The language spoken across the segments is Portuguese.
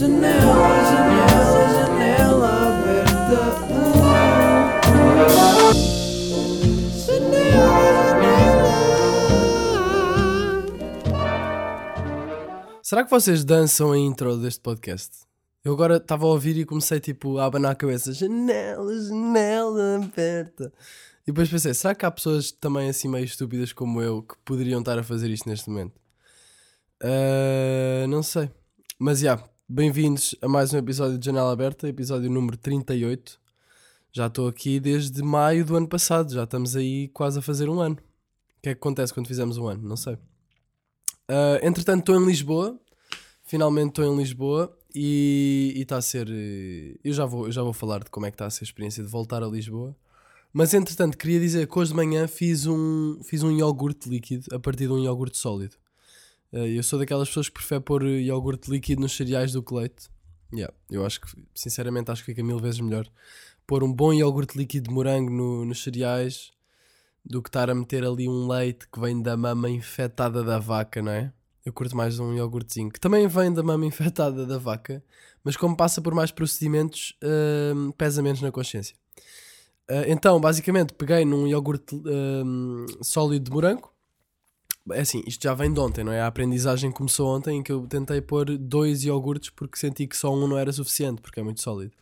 Janela, janela, janela aberta. Janela. Será que vocês dançam a intro deste podcast? Eu agora estava a ouvir e comecei tipo a abanar a cabeça. Janela, janela aberta. E depois pensei, será que há pessoas também assim meio estúpidas como eu que poderiam estar a fazer isto neste momento? Uh, não sei. Mas já, yeah, bem-vindos a mais um episódio de Janela Aberta, episódio número 38. Já estou aqui desde maio do ano passado, já estamos aí quase a fazer um ano. O que é que acontece quando fizemos um ano? Não sei. Uh, entretanto, estou em Lisboa, finalmente estou em Lisboa e está a ser. Eu já, vou, eu já vou falar de como é que está a ser a experiência de voltar a Lisboa. Mas entretanto, queria dizer que hoje de manhã fiz um, fiz um iogurte líquido a partir de um iogurte sólido. Uh, eu sou daquelas pessoas que prefere pôr iogurte líquido nos cereais do que leite. Yeah, eu acho que, sinceramente, acho que fica mil vezes melhor pôr um bom iogurte líquido de morango no, nos cereais do que estar a meter ali um leite que vem da mama infectada da vaca, não é? Eu curto mais um iogurtezinho que também vem da mama infectada da vaca, mas como passa por mais procedimentos, uh, pesa menos na consciência. Uh, então, basicamente, peguei num iogurte uh, sólido de morango. É assim, isto já vem de ontem, não é? A aprendizagem começou ontem em que eu tentei pôr dois iogurtes porque senti que só um não era suficiente, porque é muito sólido.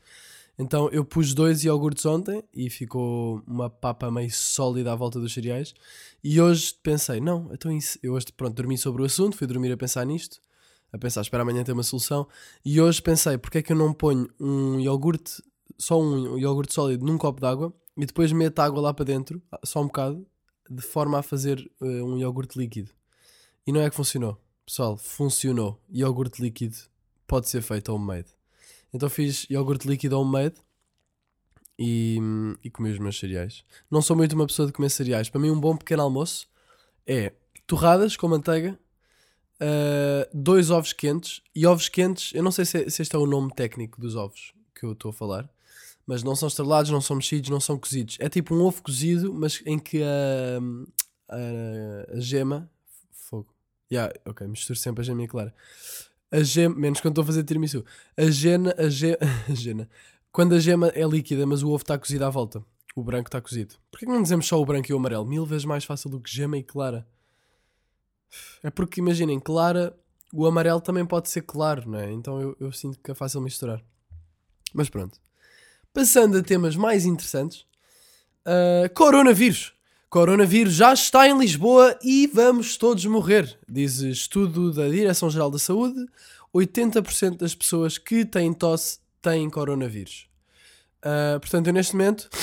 Então eu pus dois iogurtes ontem e ficou uma papa meio sólida à volta dos cereais. E hoje pensei, não, então isso, eu hoje pronto, dormi sobre o assunto, fui dormir a pensar nisto, a pensar, espera amanhã ter uma solução. E hoje pensei, porque é que eu não ponho um iogurte só um iogurte sólido num copo d'água e depois meto água lá para dentro, só um bocado, de forma a fazer uh, um iogurte líquido. E não é que funcionou. Pessoal, funcionou. Iogurte líquido pode ser feito homemade. Então fiz iogurte líquido homemade e, e comi os meus cereais. Não sou muito uma pessoa de comer cereais. Para mim, um bom pequeno almoço é torradas com manteiga, uh, dois ovos quentes. E ovos quentes, eu não sei se, se este é o nome técnico dos ovos que eu estou a falar mas não são estrelados, não são mexidos, não são cozidos. É tipo um ovo cozido, mas em que a, a, a gema. Fogo. Yeah, ok, misturo sempre a gema e a clara. A gema, menos quando estou a fazer tiramisu. A gena, a, ge, a gena. Quando a gema é líquida, mas o ovo está cozido à volta. O branco está cozido. Porquê que não dizemos só o branco e o amarelo? Mil vezes mais fácil do que gema e clara. É porque imaginem, clara, o amarelo também pode ser claro, não é? Então eu, eu sinto que é fácil misturar. Mas pronto. Passando a temas mais interessantes, uh, coronavírus. Coronavírus já está em Lisboa e vamos todos morrer, diz estudo da Direção-Geral da Saúde. 80% das pessoas que têm tosse têm coronavírus. Uh, portanto, eu neste momento.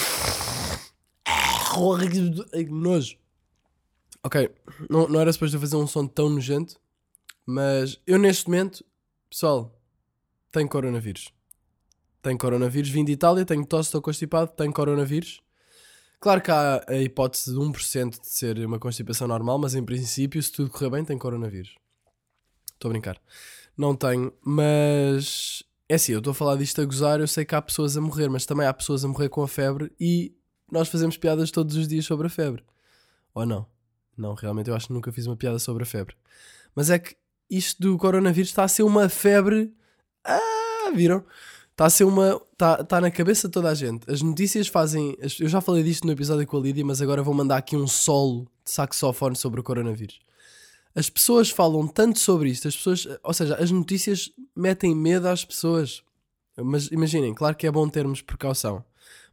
Nojo. Ok, não, não era suposto fazer um som tão nojento, mas eu neste momento, pessoal, tenho coronavírus tenho coronavírus, vim de Itália, tenho tosse, estou constipado, tenho coronavírus. Claro que há a hipótese de 1% de ser uma constipação normal, mas em princípio, se tudo correr bem, tenho coronavírus. Estou a brincar. Não tenho, mas é assim, eu estou a falar disto a gozar, eu sei que há pessoas a morrer, mas também há pessoas a morrer com a febre e nós fazemos piadas todos os dias sobre a febre. Ou não? Não, realmente eu acho que nunca fiz uma piada sobre a febre. Mas é que isto do coronavírus está a ser uma febre. Ah, viram? Está a ser uma. Está tá na cabeça de toda a gente. As notícias fazem. Eu já falei disto no episódio com a Lídia, mas agora vou mandar aqui um solo de saxofone sobre o coronavírus. As pessoas falam tanto sobre isto, as pessoas. Ou seja, as notícias metem medo às pessoas. Mas imaginem, claro que é bom termos precaução.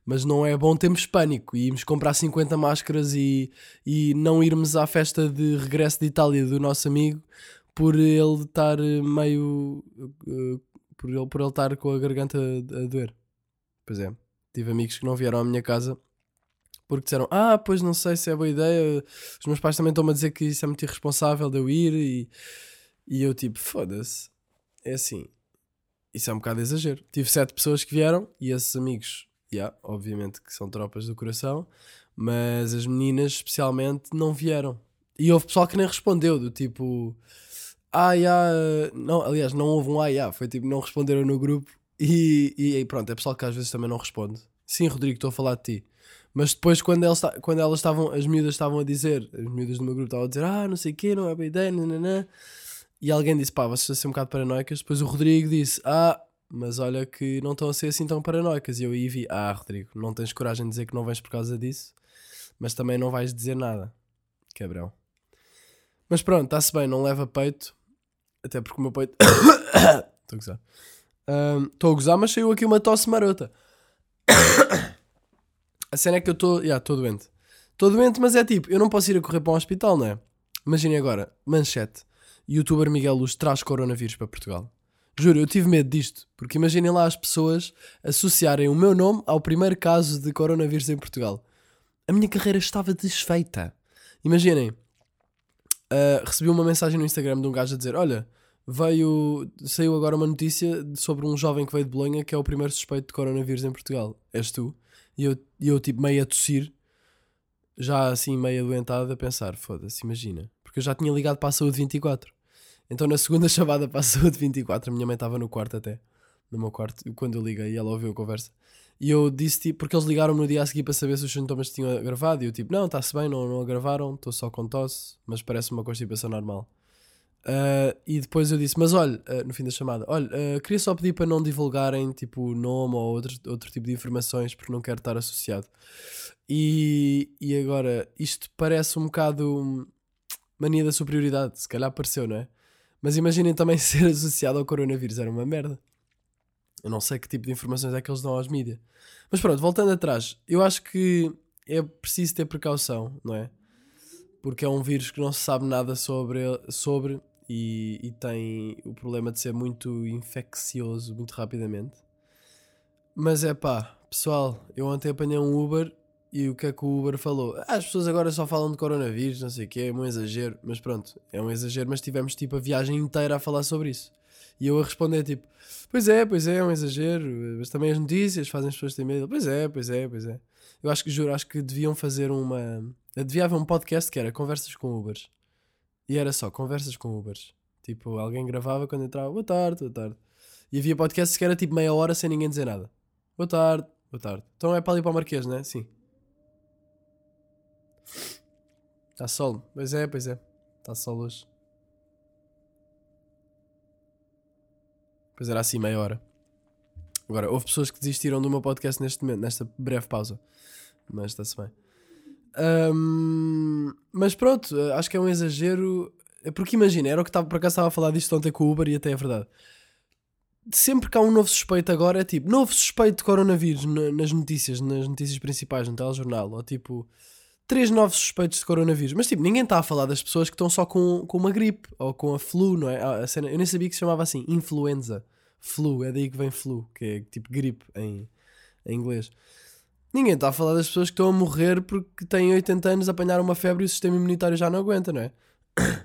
Mas não é bom termos pânico e irmos comprar 50 máscaras e, e não irmos à festa de regresso de Itália do nosso amigo por ele estar meio uh, por ele, por ele estar com a garganta a, doer. Pois é, tive amigos que não vieram à minha casa porque disseram: Ah, pois não sei se é boa ideia. Os meus pais também estão-me a dizer que isso é muito irresponsável de eu ir. E, e eu, tipo, foda-se. É assim, isso é um bocado exagero. Tive sete pessoas que vieram e esses amigos, yeah, obviamente que são tropas do coração, mas as meninas, especialmente, não vieram. E houve pessoal que nem respondeu, do tipo ah, yeah, não, aliás, não houve um ah, yeah, foi tipo, não responderam no grupo e, e pronto, é pessoal que às vezes também não responde. Sim, Rodrigo, estou a falar de ti. Mas depois, quando elas, quando elas estavam, as miúdas estavam a dizer, as miúdas do meu grupo estavam a dizer, ah, não sei o quê, não é boa ideia, nananã. E alguém disse, pá, vocês estão a ser um bocado paranoicas. Depois o Rodrigo disse, ah, mas olha que não estão a ser assim tão paranoicas. E eu aí vi, ah, Rodrigo, não tens coragem de dizer que não vens por causa disso, mas também não vais dizer nada. Cabrão. Mas pronto, está-se bem, não leva peito. Até porque o meu peito. Estou a gozar. Estou a gozar, mas saiu aqui uma tosse marota. a cena é que eu estou. Já, estou doente. Estou doente, mas é tipo, eu não posso ir a correr para um hospital, não é? Imaginem agora, manchete. Youtuber Miguel Luz traz coronavírus para Portugal. Juro, eu tive medo disto, porque imaginem lá as pessoas associarem o meu nome ao primeiro caso de coronavírus em Portugal. A minha carreira estava desfeita. Imaginem, uh, recebi uma mensagem no Instagram de um gajo a dizer: Olha, veio, saiu agora uma notícia sobre um jovem que veio de Bolonha que é o primeiro suspeito de coronavírus em Portugal. És tu? E eu, eu tipo, meio a tossir, já assim, meio adoentado, a pensar: Foda-se, imagina. Porque eu já tinha ligado para a Saúde 24. Então na segunda chamada para a Saúde 24, a minha mãe estava no quarto até. No meu quarto, quando eu liguei, ela ouviu a conversa. E eu disse, tipo, porque eles ligaram-me no dia a seguir para saber se os sintomas tinham agravado. E eu, tipo, não, está-se bem, não, não agravaram, estou só com tosse, mas parece uma constipação normal. Ah, e depois eu disse, mas olha, ah, no fim da chamada, olha, ah, queria só pedir para não divulgarem, tipo, nome ou outro, outro tipo de informações, porque não quero estar associado. E, e agora, isto parece um bocado mania da superioridade, se calhar pareceu, não é? Mas imaginem também ser associado ao coronavírus, era uma merda. Eu não sei que tipo de informações é que eles dão aos mídias. Mas pronto, voltando atrás, eu acho que é preciso ter precaução, não é? Porque é um vírus que não se sabe nada sobre, sobre e, e tem o problema de ser muito infeccioso muito rapidamente. Mas é pá, pessoal, eu ontem apanhei um Uber e o que é que o Uber falou? Ah, as pessoas agora só falam de coronavírus, não sei o que, é um exagero. Mas pronto, é um exagero, mas tivemos tipo a viagem inteira a falar sobre isso. E eu a responder tipo, pois é, pois é, é um exagero, mas também as notícias fazem as pessoas terem medo. Pois é, pois é, pois é. Eu acho que, juro, acho que deviam fazer uma... Devia haver um podcast que era Conversas com Ubers. E era só Conversas com Ubers. Tipo, alguém gravava quando entrava, boa tarde, boa tarde. E havia podcasts que era tipo meia hora sem ninguém dizer nada. Boa tarde, boa tarde. Então é para ali para o Marquês, né? Sim. Está sol. Pois é, pois é. Está sol hoje. Pois era assim meia hora. Agora, houve pessoas que desistiram do meu podcast neste momento, nesta breve pausa. Mas está-se bem. Ahm, mas pronto, eh, acho que é um exagero. É Porque imagina, era o que estava por acaso estava a falar disto ontem com o Uber e até é verdade. Sempre que há um novo suspeito agora é tipo, novo suspeito de coronavírus na- nas notícias, nas notícias principais, no telejornal, ou tipo, três novos suspeitos de coronavírus. Mas tipo, ninguém está a falar das pessoas que estão só com, com uma gripe ou com a flu, não é? A cena, eu nem sabia que se chamava assim, influenza. Flu, é daí que vem flu, que é tipo gripe em, em inglês. Ninguém está a falar das pessoas que estão a morrer porque têm 80 anos, apanharam uma febre e o sistema imunitário já não aguenta, não é?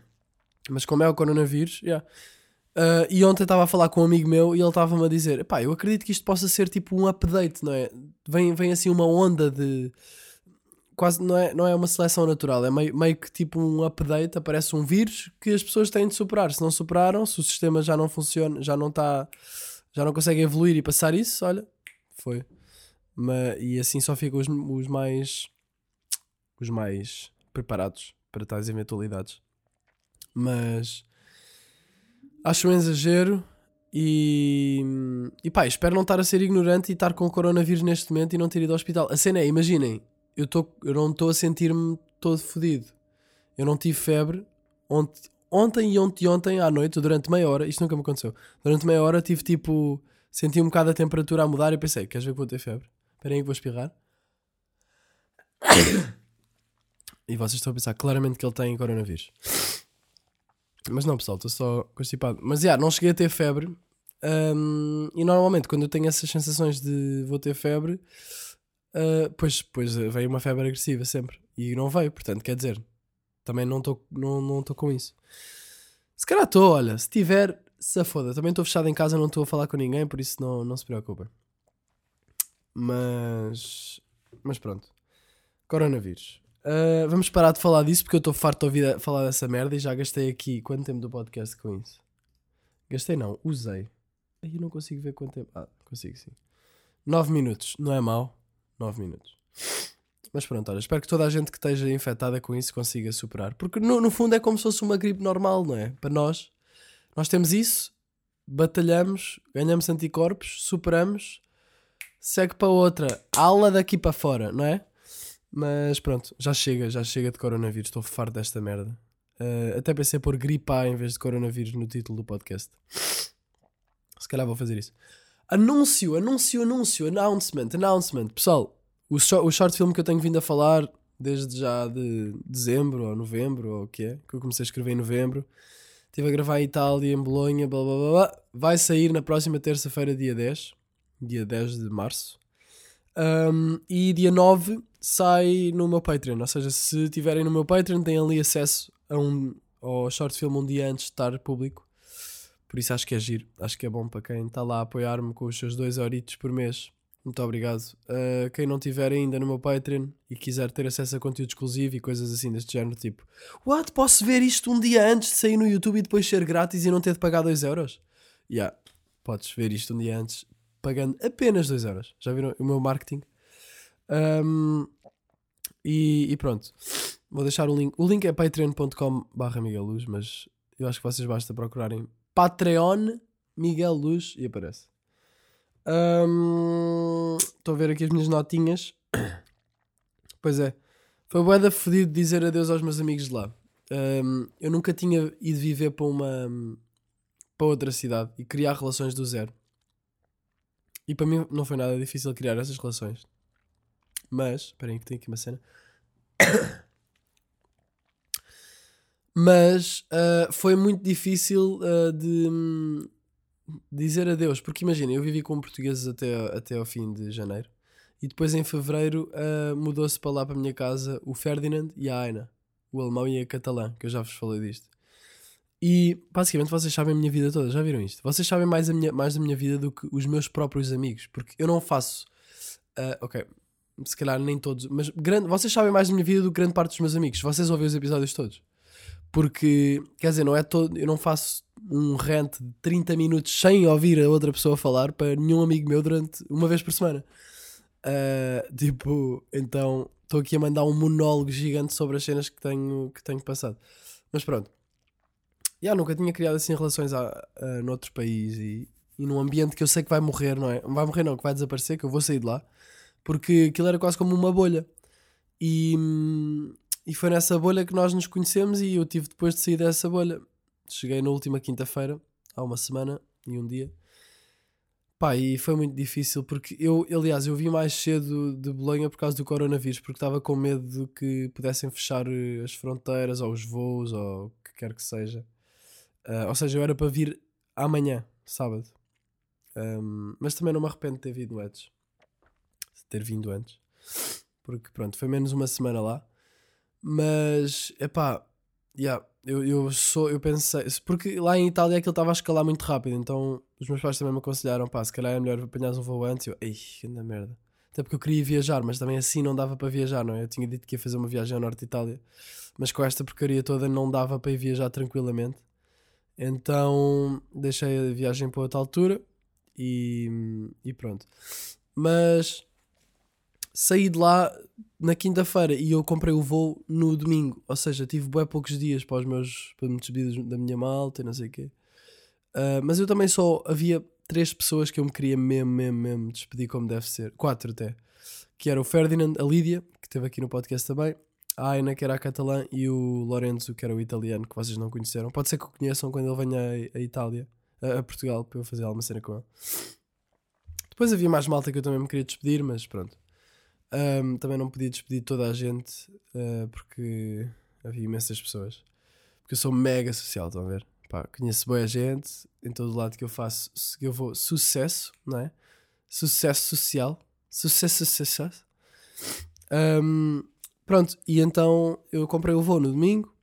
Mas como é o coronavírus, yeah. Ah, e ontem estava a falar com um amigo meu e ele estava-me a dizer: pá, eu acredito que isto possa ser tipo um update, não é? Vem, vem assim uma onda de. Quase não é, não é uma seleção natural, é meio, meio que tipo um update. Aparece um vírus que as pessoas têm de superar. Se não superaram, se o sistema já não funciona, já não está. Já não consegue evoluir e passar isso, olha, foi. Mas, e assim só ficam os, os mais. Os mais preparados para tais eventualidades. Mas acho um exagero e, e pá, espero não estar a ser ignorante e estar com coronavírus neste momento e não ter ido ao hospital. A cena é, imaginem, eu, tô, eu não estou a sentir-me todo fodido. Eu não tive febre ontem, ontem e ontem, ontem à noite, durante meia hora, isto nunca me aconteceu. Durante meia hora tive tipo, senti um bocado a temperatura a mudar e pensei, queres ver que vou ter febre? Espera aí que vou espirrar. E vocês estão a pensar claramente que ele tem coronavírus. Mas não, pessoal, estou só constipado. Mas já, não cheguei a ter febre. Hum, e normalmente, quando eu tenho essas sensações de vou ter febre, ah, pois, pois veio uma febre agressiva sempre. E não veio, portanto, quer dizer, também não estou não, não com isso. Se calhar estou, olha, se tiver, se foda. Também estou fechado em casa, não estou a falar com ninguém, por isso não, não se preocupem. Mas, mas pronto. Coronavírus. Ah, vamos parar de falar disso porque eu estou farto de ouvir falar dessa merda e já gastei aqui quanto tempo do podcast com isso? Gastei não, usei. Aí eu não consigo ver quanto tempo. Ah, consigo sim. 9 minutos, não é mau? 9 minutos. Mas pronto, olha, espero que toda a gente que esteja infectada com isso consiga superar. Porque no, no fundo é como se fosse uma gripe normal, não é? Para nós Nós temos isso, batalhamos, ganhamos anticorpos, superamos, segue para outra, ala daqui para fora, não é? Mas pronto, já chega, já chega de coronavírus, estou farto desta merda. Uh, até pensei pôr gripe A em vez de coronavírus no título do podcast. Se calhar vou fazer isso. Anúncio, anúncio, anúncio, announcement, announcement. Pessoal, o, short, o short film que eu tenho vindo a falar desde já de dezembro ou novembro, ou o que é, que eu comecei a escrever em novembro. Estive a gravar em Itália, em Bolonha, blá blá blá blá. Vai sair na próxima terça-feira, dia 10, dia 10 de março. Um, e dia 9 sai no meu Patreon. Ou seja, se tiverem no meu Patreon, têm ali acesso a um, ao short film um dia antes de estar público. Por isso acho que é giro. Acho que é bom para quem está lá a apoiar-me com os seus 2 euritos por mês. Muito obrigado. Uh, quem não tiver ainda no meu Patreon e quiser ter acesso a conteúdo exclusivo e coisas assim deste género, tipo, what? Posso ver isto um dia antes de sair no YouTube e depois ser grátis e não ter de pagar 2 euros? Yeah, podes ver isto um dia antes pagando apenas 2 euros. Já viram o meu marketing? Um, e, e, pronto, vou deixar o link. O link é patreon.com/barra mas eu acho que vocês basta procurarem Patreon Miguel Luz e aparece. Estou um, a ver aqui as minhas notinhas. Pois é, foi bué da fodido dizer adeus aos meus amigos de lá. Um, eu nunca tinha ido viver para uma para outra cidade e criar relações do zero. E para mim não foi nada difícil criar essas relações. Mas, esperem que tem aqui uma cena. Mas uh, foi muito difícil uh, de um, dizer adeus, porque imagina, eu vivi com portugueses até, até ao fim de janeiro e depois em fevereiro uh, mudou-se para lá para a minha casa o Ferdinand e a Aina, o alemão e a catalã, que eu já vos falei disto. E basicamente vocês sabem a minha vida toda, já viram isto? Vocês sabem mais, a minha, mais da minha vida do que os meus próprios amigos, porque eu não faço. Uh, ok, se calhar nem todos, mas grande, vocês sabem mais da minha vida do que grande parte dos meus amigos. Vocês ouvem os episódios todos. Porque, quer dizer, não é todo. Eu não faço um rant de 30 minutos sem ouvir a outra pessoa falar para nenhum amigo meu durante uma vez por semana. Uh, tipo, então estou aqui a mandar um monólogo gigante sobre as cenas que tenho, que tenho passado. Mas pronto. Já nunca tinha criado assim relações a, a, noutro país e, e num ambiente que eu sei que vai morrer, não é? Vai morrer, não, que vai desaparecer, que eu vou sair de lá. Porque aquilo era quase como uma bolha. E, e foi nessa bolha que nós nos conhecemos e eu tive depois de sair dessa bolha. Cheguei na última quinta-feira, há uma semana e um dia. Pá, e foi muito difícil porque eu, aliás, eu vim mais cedo de Bolonha por causa do coronavírus, porque estava com medo de que pudessem fechar eh, as fronteiras ou os voos ou o que quer que seja. Uh, ou seja, eu era para vir amanhã, sábado. Um, mas também não me arrependo de ter vindo antes. De ter vindo antes. Porque pronto, foi menos uma semana lá. Mas, é pá, yeah, eu, eu sou, eu pensei, porque lá em Itália aquilo estava a escalar muito rápido, então os meus pais também me aconselharam, pá, se calhar é melhor apanhar um voo antes. Eu, ei, que merda. Até porque eu queria viajar, mas também assim não dava para viajar, não é? Eu tinha dito que ia fazer uma viagem ao norte de Itália, mas com esta porcaria toda não dava para ir viajar tranquilamente. Então deixei a viagem para outra altura e, e pronto. Mas saí de lá na quinta-feira e eu comprei o voo no domingo. Ou seja, tive bem poucos dias para os meus para me despedir da minha malta e não sei o quê. Uh, mas eu também só havia três pessoas que eu me queria mesmo, mesmo, mesmo despedir como deve ser. Quatro até. Que era o Ferdinand, a Lídia, que esteve aqui no podcast também, a Aina, que era a catalã, e o Lorenzo, que era o italiano, que vocês não conheceram. Pode ser que o conheçam quando ele venha a, Itália, a, a, Portugal, para eu fazer alguma cena com ele. Depois havia mais malta que eu também me queria despedir, mas pronto. Um, também não podia despedir toda a gente uh, porque havia imensas pessoas. Porque eu sou mega social, estão a ver? Pá, conheço boa gente em todo o lado que eu faço, que eu vou sucesso, não é? Sucesso social. Sucesso, sucesso. Um, pronto, e então eu comprei o voo no domingo.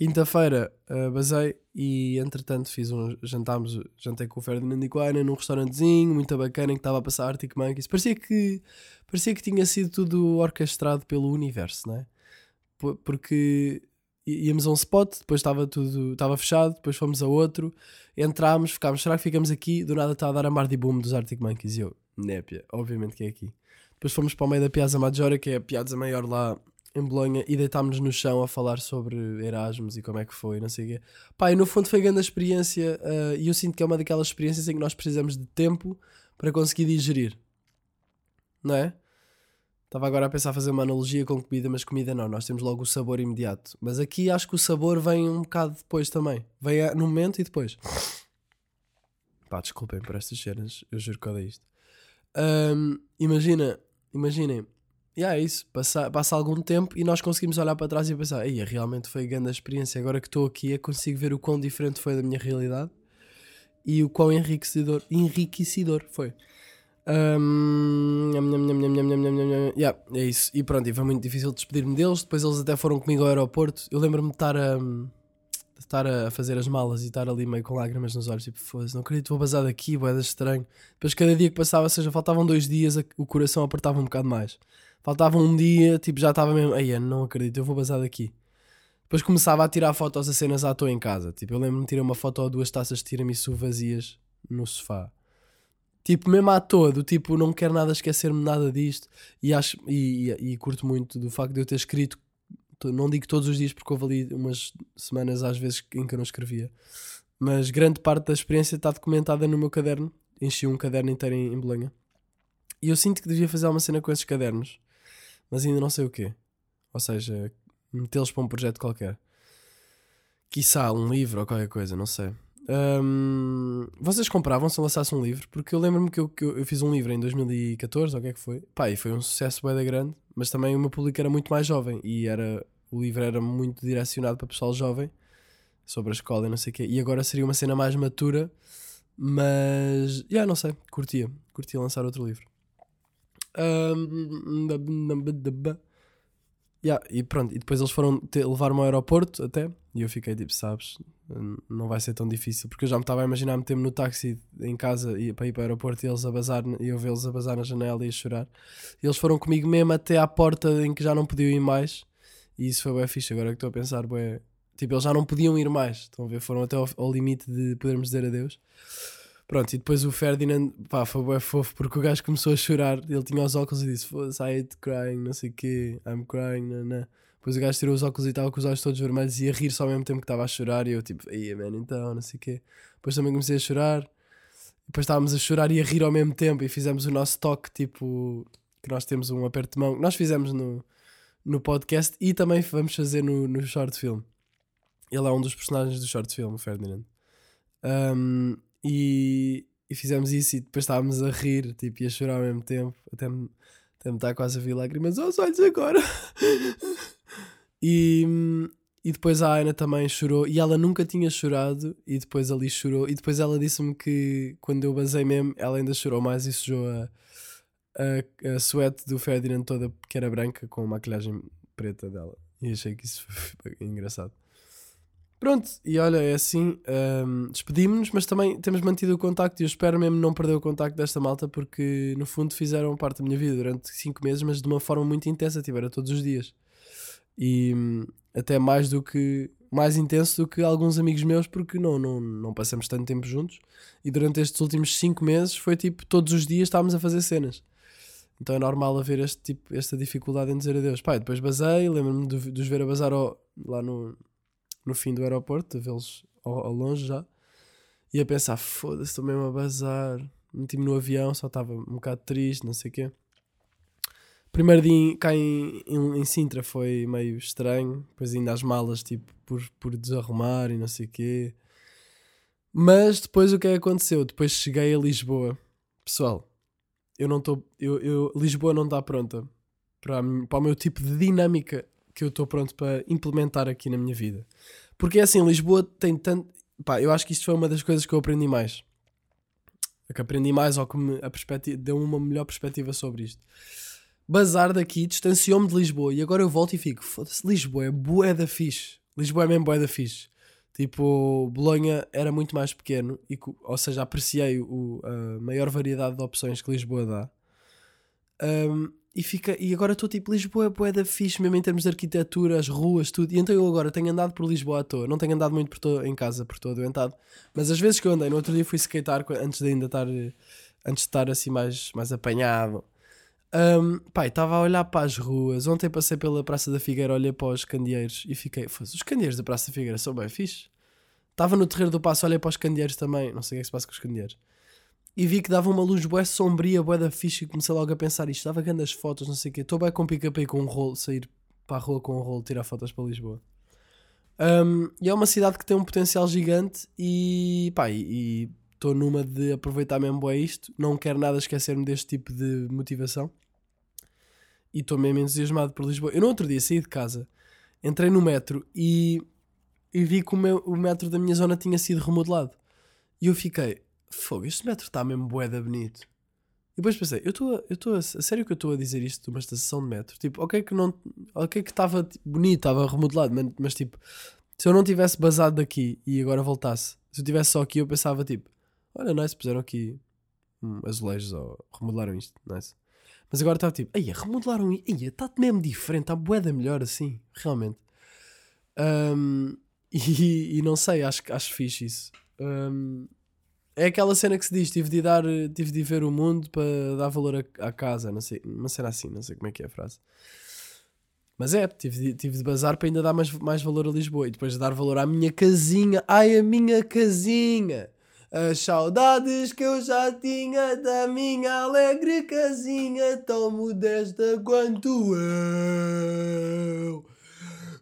Quinta-feira uh, basei e entretanto fiz um jantámos, jantei com o Ferdinand e com a Ana num restaurantezinho muito bacana em que estava a passar Arctic Monkeys. Parecia que parecia que tinha sido tudo orquestrado pelo universo, não é? Porque íamos a um spot, depois estava tudo, estava fechado, depois fomos a outro, entrámos, ficámos, será que ficamos aqui? Do nada está a dar a Mardi Boom dos Arctic Monkeys e eu, népia, obviamente que é aqui. Depois fomos para o meio da Piazza Maggiore, que é a piazza maior lá em Bolonha e deitámos-nos no chão a falar sobre Erasmus e como é que foi, não sei o quê. Pá, e no fundo foi grande experiência eh, e eu sinto que é uma daquelas experiências em que nós precisamos de tempo para conseguir digerir. Não é? Estava agora a pensar fazer uma analogia com comida, mas comida não, nós temos logo o sabor imediato. Mas aqui acho que o sabor vem um bocado depois também. Vem a- no momento e depois. Pá, desculpem por estas cenas, eu juro que odeio isto. Ahm, imagina, imaginem, yeah, é isso. Passa, passa algum tempo e nós conseguimos olhar para trás e pensar: Ei, realmente foi grande a experiência. Agora que estou aqui, eu consigo ver o quão diferente foi da minha realidade e o quão enriquecedor, enriquecedor foi. É isso. E pronto, e foi muito difícil despedir-me deles. Depois eles até foram comigo ao aeroporto. Eu lembro-me de estar a, estar a fazer as malas e estar ali meio com lágrimas nos olhos. Tipo, não acredito, vou basar daqui, boeda estranho. Depois, cada dia que passava, ou seja, faltavam dois dias, o coração apertava um bocado mais. Faltava um dia, tipo, já estava mesmo, aí não acredito, eu vou basar daqui. Depois começava a tirar fotos a cenas à toa em casa. Tipo, eu lembro-me de tirar uma foto ou duas taças de tiramisu vazias no sofá. Tipo, mesmo à toa, do tipo, não quero nada esquecer-me nada disto. E, acho, e, e, e curto muito do facto de eu ter escrito, to- não digo todos os dias porque houve ali umas semanas às vezes em que eu não escrevia, mas grande parte da experiência está documentada no meu caderno. Enchi um caderno inteiro em, em. E eu sinto que devia fazer uma cena com esses cadernos, mas ainda não sei o quê. Ou seja, metê-los para um projeto qualquer. Quiçá um livro ou qualquer coisa, não sei. Ahm, vocês compravam se lançasse um livro? Porque eu lembro-me que, eu, que eu, eu fiz um livro em 2014, ou o que é que foi? Pá, e foi um sucesso bem grande, mas também o meu público era muito mais jovem e era, o livro era muito direcionado para pessoal jovem, sobre a escola e não sei o quê. E agora seria uma cena mais matura, mas, já não sei, curtia, curtia lançar outro livro. Ahm, Yeah, e pronto, e depois eles foram levar-me ao aeroporto até, e eu fiquei tipo, sabes, não vai ser tão difícil, porque eu já me estava a imaginar meter-me no táxi em casa e, para ir para o aeroporto e eles a bazar, e eu vê-los a bazar na janela e a chorar. E eles foram comigo mesmo até à porta em que já não podiam ir mais, e isso foi bem fixe. Agora que estou a pensar, tipo, eles já não podiam ir mais, estão a ver? Foram até ao, ao limite de podermos dizer adeus. Pronto, e depois o Ferdinand, pá, foi bem fofo porque o gajo começou a chorar. Ele tinha os óculos e disse: I hate crying, não sei o quê, I'm crying, não. Depois o gajo tirou os óculos e estava com os olhos todos vermelhos e ia rir só ao mesmo tempo que estava a chorar. E eu, tipo, aí, man, então, não sei o quê. Depois também comecei a chorar. Depois estávamos a chorar e a rir ao mesmo tempo. E fizemos o nosso toque, tipo, que nós temos um aperto de mão. que Nós fizemos no, no podcast e também vamos fazer no, no short film. Ele é um dos personagens do short film, Ferdinand. Um, e, e fizemos isso e depois estávamos a rir tipo, e a chorar ao mesmo tempo. Até me, até me está quase a vir lágrimas aos olhos agora. e, e depois a Aina também chorou e ela nunca tinha chorado e depois ali chorou. E depois ela disse-me que quando eu basei mesmo, ela ainda chorou mais e sujou a, a, a suéte do Ferdinand toda que era branca com a maquilhagem preta dela. E achei que isso foi engraçado. Pronto, e olha, é assim, hum, despedimos-nos, mas também temos mantido o contacto e eu espero mesmo não perder o contacto desta malta porque no fundo fizeram parte da minha vida durante 5 meses, mas de uma forma muito intensa, tipo, era todos os dias. E hum, até mais do que mais intenso do que alguns amigos meus porque não, não, não passamos tanto tempo juntos e durante estes últimos 5 meses foi tipo todos os dias estávamos a fazer cenas. Então é normal haver este tipo, esta dificuldade em dizer adeus. Pai, depois basei, lembro-me de, de os ver a bazar lá no, no fim do aeroporto, de vê-los ao, ao longe já, e a pensar: foda-se, estou mesmo a bazar. Meti-me no avião, só estava um bocado triste, não sei o quê. Primeiro dia cá em, em, em Sintra foi meio estranho, depois ainda as malas, tipo, por, por desarrumar e não sei o quê. Mas depois o que é que aconteceu? Depois cheguei a Lisboa. Pessoal, eu não estou. Eu, eu, Lisboa não está pronta para, a para o meu tipo de dinâmica que eu estou pronto para implementar aqui na minha vida. Porque é assim, Lisboa tem tanto. Pá, eu acho que isto foi uma das coisas que eu aprendi mais. Que aprendi mais ou que me a perspectiva, deu uma melhor perspectiva sobre isto. Bazar daqui distanciou-me de Lisboa e agora eu volto e fico, foda-se, Lisboa é bué da fixe. Lisboa é mesmo bué da fixe. Tipo, Bolonha era muito mais pequeno, e, ou seja, apreciei o, a maior variedade de opções que Lisboa dá. Um, e, fica, e agora estou tipo, Lisboa é bué da fixe, mesmo em termos de arquitetura, as ruas, tudo. E então eu agora tenho andado por Lisboa à toa. Não tenho andado muito por em casa, por todo adoentado. Mas as vezes que eu andei, no outro dia fui skatear antes de ainda estar, antes de estar assim mais, mais apanhado. Um, pai, estava a olhar para as ruas. Ontem passei pela Praça da Figueira, olhei para os candeeiros e fiquei. "Foda-se, Os candeeiros da Praça da Figueira são bem fixe. Estava no terreiro do passo, olhei para os candeeiros também. Não sei o que é que se passa com os candeeiros. E vi que dava uma luz bué sombria, bué da fixe. E comecei logo a pensar isto. Dava grandes fotos, não sei o quê. Estou bem com pica-pé com um rolo, sair para a rua com um rolo, tirar fotos para Lisboa. Um, e é uma cidade que tem um potencial gigante e pá, e estou numa de aproveitar mesmo bué isto. Não quero nada esquecer-me deste tipo de motivação. E estou mesmo entusiasmado por Lisboa. Eu no outro dia saí de casa, entrei no metro e, e vi que o, meu- o metro da minha zona tinha sido remodelado. E eu fiquei, fogo, este metro está mesmo bué da bonito. E depois pensei, eu estou a, a, sério que eu estou a dizer isto de uma estação de metro? Tipo, ok que não, ok que estava tipo, bonito, estava remodelado, mas, mas tipo, se eu não tivesse basado daqui e agora voltasse, se eu tivesse só aqui, eu pensava tipo, olha, nice, puseram aqui hum, azulejos ou remodelaram isto, nice. Mas agora estava tipo, aí remodelaram isto, aí está mesmo diferente, está bué da melhor assim, realmente. Hum, e, e não sei, acho, acho fixe isso. Hum, é aquela cena que se diz: tive de, dar, tive de ver o mundo para dar valor à, à casa. Não sei, uma cena assim, não sei como é que é a frase. Mas é, tive de, tive de bazar para ainda dar mais, mais valor a Lisboa e depois de dar valor à minha casinha. Ai, a minha casinha! As saudades que eu já tinha da minha alegre casinha, tão modesta quanto eu.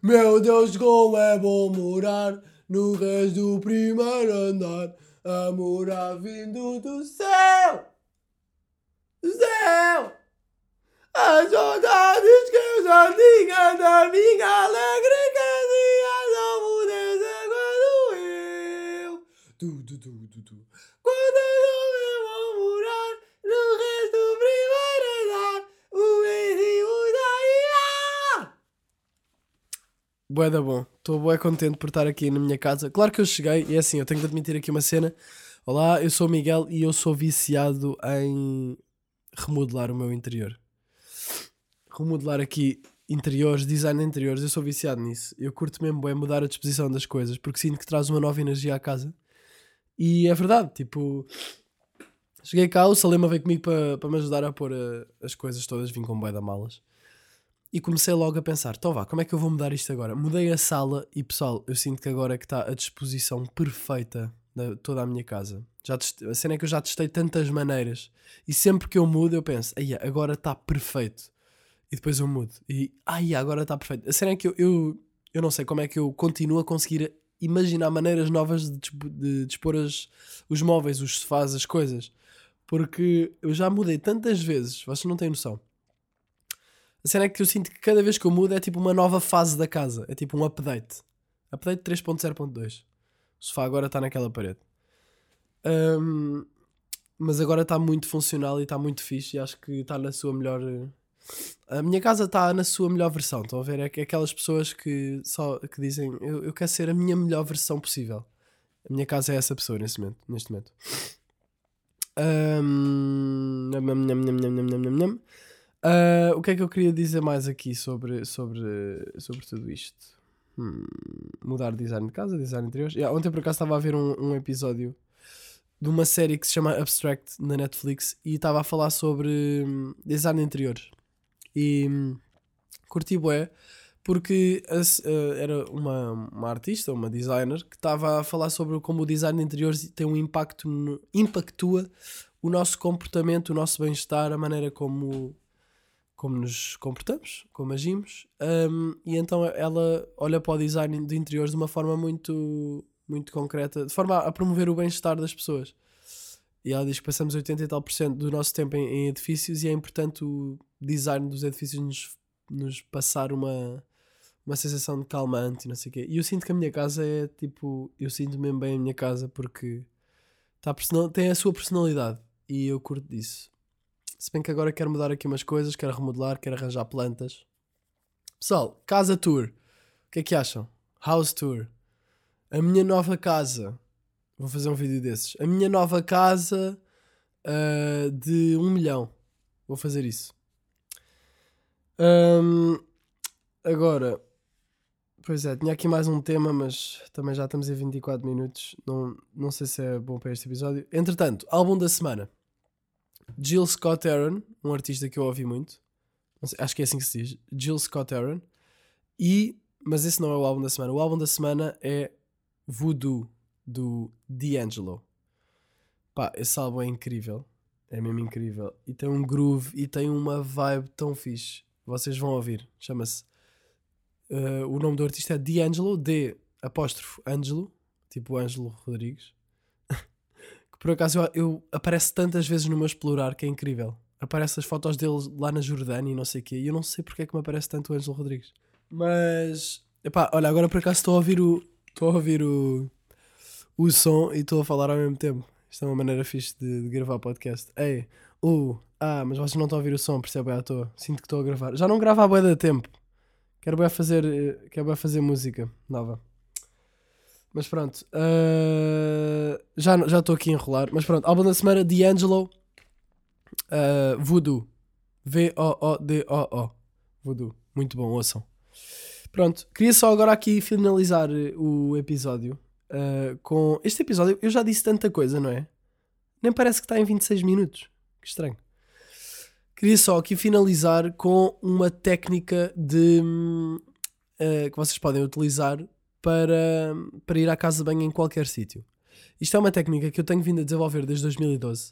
Meu Deus, como é bom morar no resto do primeiro andar, a morar vindo do céu, do céu. As saudades que eu já tinha da minha alegre casinha, tão modesta quanto eu. Tu, tu, tu, tu, tu. Quando eu vou morar no resto do primeiro andar, o vizinho da ilha. Bué da bom. Estou bué contente por estar aqui na minha casa. Claro que eu cheguei, e é assim, eu tenho de admitir aqui uma cena. Olá, eu sou o Miguel e eu sou viciado em remodelar o meu interior. Remodelar aqui interiores, design de interiores, eu sou viciado nisso. Eu curto mesmo bué mudar a disposição das coisas, porque sinto que traz uma nova energia à casa. E é verdade, tipo... Cheguei cá, o Salema veio comigo para me ajudar a pôr eh, as coisas todas, vim com bué da malas. E comecei logo a pensar, então vá, como é que eu vou mudar isto agora? Mudei a sala e pessoal, eu sinto que agora é que está a disposição perfeita de toda a minha casa. Já teste- a cena é que eu já testei tantas maneiras e sempre que eu mudo eu penso, ai, agora está perfeito. E depois eu mudo e ai, agora está perfeito. A cena é que eu, eu, eu não sei como é que eu continuo a conseguir imaginar maneiras novas de, de dispor as, os móveis, os sofás, as coisas. Porque eu já mudei tantas vezes, vocês não têm noção. A cena é que eu sinto que cada vez que eu mudo é tipo uma nova fase da casa. É tipo um update. Update 3.0.2. O sofá agora está naquela parede. Ahm, mas agora está muito funcional e está muito fixe e acho que está na sua melhor. A minha casa está na sua melhor versão. Estão a ver? É que aquelas pessoas que só que dizem eu, eu quero ser a minha melhor versão possível. A minha casa é essa pessoa nesse momento, neste momento. Ahm, Ah, o que é que eu queria dizer mais aqui sobre, sobre, sobre tudo isto? Hum, mudar design de casa, design de interiores. Yeah, ontem por acaso estava a ver um, um episódio de uma série que se chama Abstract na Netflix e estava a falar sobre hum, design de interiores. E hum, curti bué porque a eh, era uma, uma artista, uma designer, que estava a falar sobre como o design de interiores tem um impacto, no, impactua o nosso comportamento, o nosso bem-estar, a maneira como, como nos comportamos, como agimos. Um, e então ela olha para o design de interiores de uma forma muito, muito concreta, de forma a promover o bem-estar das pessoas. E ela diz que passamos 80 e tal por cento do nosso tempo em, em edifícios e é importante o design dos edifícios nos, nos passar uma, uma sensação de calmante e não sei o quê. E eu sinto que a minha casa é tipo, eu sinto mesmo bem a minha casa porque tá tem a sua personalidade e eu curto disso. Se bem que agora quero mudar aqui umas coisas, quero remodelar, quero arranjar plantas. Pessoal, casa tour. O que é que acham? House tour. A minha nova casa. Vou fazer um vídeo desses. A minha nova casa ah, de um milhão. Vou fazer isso. Ahm, agora, pois é, tinha aqui mais um tema, mas também já estamos em 24 minutos. Não, não sei se é bom para este episódio. Entretanto, álbum da semana. Jill Scott Aaron, um artista que eu ouvi muito. Acho que é assim que se diz. Jill Scott Aaron. E, mas esse não é o álbum da semana. O álbum da semana é Voodoo, do D'Angelo. Pá, esse álbum é incrível. É mesmo incrível. E tem um groove e tem uma vibe tão fixe. Vocês vão ouvir. Chama-se. uh, o nome do artista é D'Angelo, D apóstrofo tipo Ângelo Rodrigues. Por acaso eu, eu aparece tantas vezes no meu explorar que é incrível. Aparece as fotos dele lá na Jordânia e não sei o quê. E eu não sei porque é que me aparece tanto o Ângelo Rodrigues. Mas. Epá, olha, agora por acaso estou a ouvir o. Estou a ouvir o. O som e estou a falar ao mesmo tempo. Isto é uma maneira fixe de, de gravar podcast. Ei, uh, ah, mas vocês não estão a ouvir o som, percebem à toa. Sinto que estou a gravar. Já não gravo há bué de tempo. Quero bem fazer, eh, quero bem fazer música nova. Mas pronto, uh, já estou aqui a enrolar. Mas pronto, álbum da semana, D'Angelo, uh, Voodoo. V-O-O-D-O-O. Voodoo. Muito bom, ouçam. Pronto, queria só agora aqui finalizar o episódio uh, com. Este episódio, eu já disse tanta coisa, não é? Nem parece que está em 26 minutos. Que estranho. Queria só aqui finalizar com uma técnica de. Uh, que vocês podem utilizar para, para ir à casa de banho em qualquer sítio. Isto é uma técnica que eu tenho vindo a desenvolver desde 2012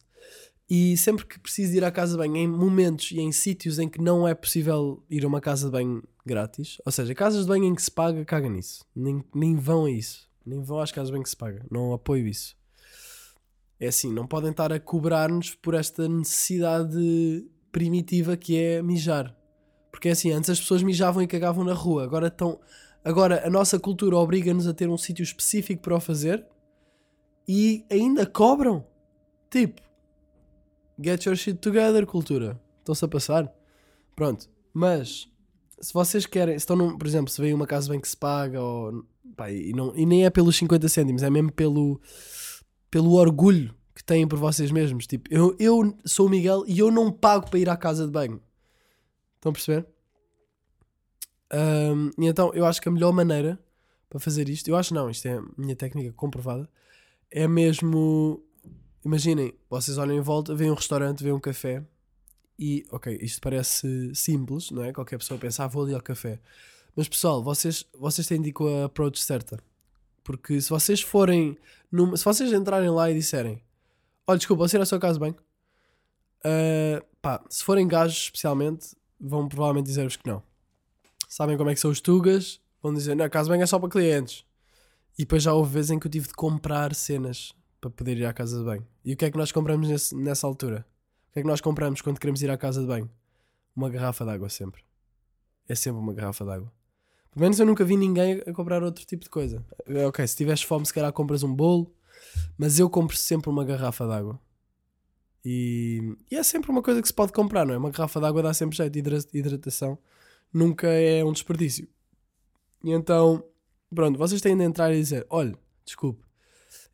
e sempre que preciso ir à casa de banho em momentos e em sítios em que não é possível ir a uma casa de banho grátis, ou seja, casas de banho em que se paga, caga nisso. Nem, nem vão a isso. Nem vão às casas de banho que se paga. Não apoio isso. É assim, não podem estar a cobrar-nos por esta necessidade primitiva que é mijar. Porque é assim, antes as pessoas mijavam e cagavam na rua, agora estão. Agora a nossa cultura obriga-nos a ter um sítio específico para o fazer e ainda cobram. Tipo, get your shit together, cultura. Estão-se a passar. Pronto. Mas se vocês querem, se estão num, por exemplo, se vem uma casa bem que se paga ou, pá, e, não, e nem é pelos 50 cêntimos, é mesmo pelo, pelo orgulho que têm por vocês mesmos. Tipo, eu, eu sou o Miguel e eu não pago para ir à casa de banho. Estão a perceber? Um, e então eu acho que a melhor maneira para fazer isto, eu acho não, isto é a minha técnica comprovada, é mesmo. Imaginem, vocês olham em volta, veem um restaurante, veem um café e, ok, isto parece simples, não é? Qualquer pessoa pensa, ah, vou ali ao café. Mas pessoal, vocês, vocês têm de ir com a approach certa. Porque se vocês forem. Numa, se vocês entrarem lá e disserem, olha, desculpa, você ir ao seu caso bem. Uh, pá, se forem gajos especialmente, vão provavelmente dizer-vos que não sabem como é que são os tugas, vão dizer, não, casa bem é só para clientes. E depois já houve vezes em que eu tive de comprar cenas para poder ir à casa de banho. E o que é que nós compramos nesse, nessa altura? O que é que nós compramos quando queremos ir à casa de banho? Uma garrafa de água sempre. É sempre uma garrafa de água. Pelo menos eu nunca vi ninguém a comprar outro tipo de coisa. É, ok, se tiveres fome, se calhar compras um bolo, mas eu compro sempre uma garrafa de água. E, e, é sempre uma coisa que se pode comprar, não é? Uma garrafa de água dá sempre jeito de hidratação nunca é um desperdício. E então, pronto, vocês têm de entrar e dizer: olha, desculpe,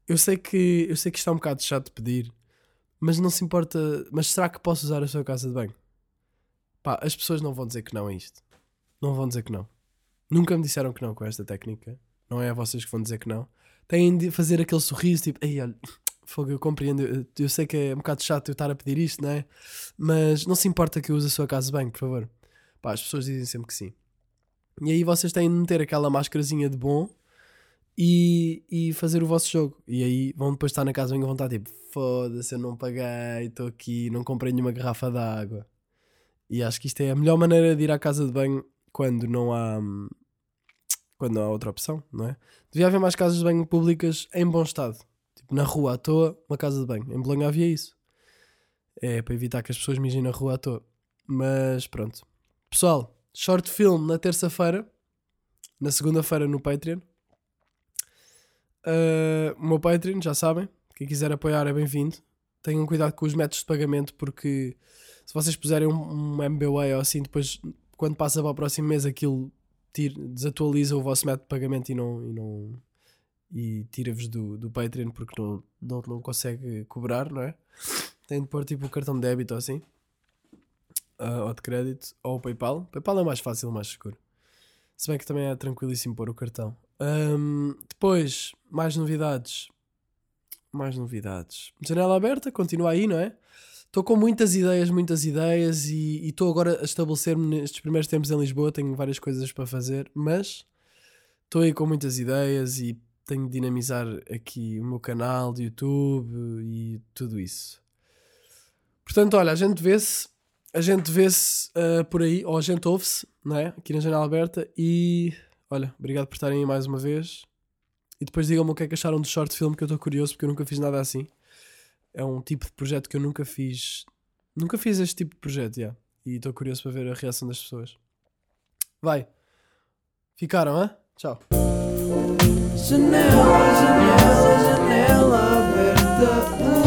eu sei que eu sei que está um bocado chato de pedir, mas não se importa, mas será que posso usar a sua casa de banho? Pá, as pessoas não vão dizer que não a isto. Não vão dizer que não. Nunca me disseram que não com esta técnica. Não é a vocês que vão dizer que não. Têm de fazer aquele sorriso tipo, ei, olha, fogo, eu compreendo. Eu, eu sei que é um bocado chato eu estar a pedir isto, não é? Mas não se importa que eu use a sua casa de banho, por favor. Pá, as pessoas dizem sempre que sim. E aí vocês têm de meter aquela máscarazinha de bom e, e fazer o vosso jogo. E aí vão depois estar na casa e vão estar tipo: foda-se, eu não paguei, estou aqui, não comprei nenhuma garrafa de água. E acho que isto é a melhor maneira de ir à casa de banho quando não há. Quando não há outra opção, não é? Devia haver mais casas de banho públicas em bom estado. Tipo, na rua à toa, uma casa de banho. Em Bolonha havia isso. É para evitar que as pessoas mijem na rua à toa. Mas pronto. Pessoal, short film na terça-feira, na segunda-feira no Patreon. Uh, o meu Patreon, já sabem, quem quiser apoiar é bem-vindo. Tenham cuidado com os métodos de pagamento, porque se vocês puserem um, um MBWay ou assim, depois, quando passa para o próximo mês, aquilo tira, desatualiza o vosso método de pagamento e não. E não e tira-vos do, do Patreon porque não, não, não consegue cobrar, não é? Tem de pôr tipo o cartão de débito ou assim uh, ou de crédito ou o PayPal. PayPal é mais fácil, mais seguro. Se bem que também é tranquilíssimo pôr o cartão. Um, depois, mais novidades. Mais novidades. Janela aberta, continua aí, não é? Estou com muitas ideias, muitas ideias e estou agora a estabelecer-me nestes primeiros tempos em Lisboa. Tenho várias coisas para fazer, mas estou aí com muitas ideias e tenho de dinamizar aqui o meu canal de YouTube e tudo isso. Portanto, olha, a gente vê-se, a gente vê-se uh, por aí, ou a gente ouve-se, não é? Aqui na Janela Aberta. E olha, obrigado por estarem aí mais uma vez. E depois digam-me o que é que acharam do short film, que eu estou curioso porque eu nunca fiz nada assim. É um tipo de projeto que eu nunca fiz. Nunca fiz este tipo de projeto, já. Yeah. E estou curioso para ver a reação das pessoas. Vai. Ficaram, hã? Tchau. Janela, janela, janela aberta.